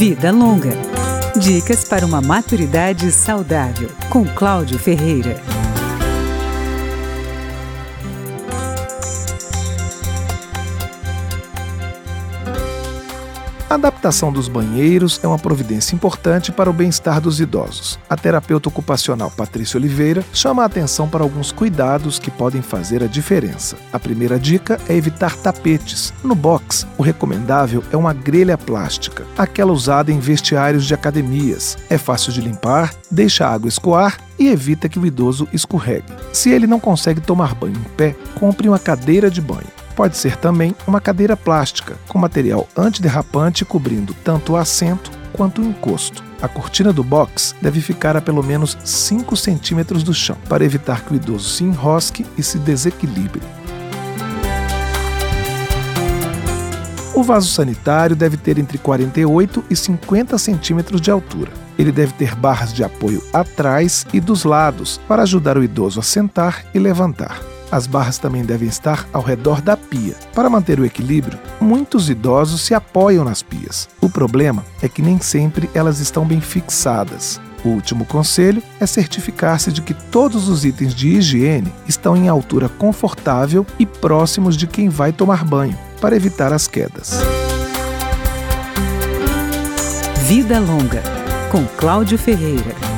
Vida Longa. Dicas para uma maturidade saudável, com Cláudio Ferreira. A adaptação dos banheiros é uma providência importante para o bem-estar dos idosos. A terapeuta ocupacional Patrícia Oliveira chama a atenção para alguns cuidados que podem fazer a diferença. A primeira dica é evitar tapetes. No box, o recomendável é uma grelha plástica, aquela usada em vestiários de academias. É fácil de limpar, deixa a água escoar e evita que o idoso escorregue. Se ele não consegue tomar banho em pé, compre uma cadeira de banho. Pode ser também uma cadeira plástica, com material antiderrapante cobrindo tanto o assento quanto o encosto. A cortina do box deve ficar a pelo menos 5 centímetros do chão, para evitar que o idoso se enrosque e se desequilibre. O vaso sanitário deve ter entre 48 e 50 centímetros de altura. Ele deve ter barras de apoio atrás e dos lados para ajudar o idoso a sentar e levantar. As barras também devem estar ao redor da pia. Para manter o equilíbrio, muitos idosos se apoiam nas pias. O problema é que nem sempre elas estão bem fixadas. O último conselho é certificar-se de que todos os itens de higiene estão em altura confortável e próximos de quem vai tomar banho, para evitar as quedas. Vida Longa, com Cláudio Ferreira.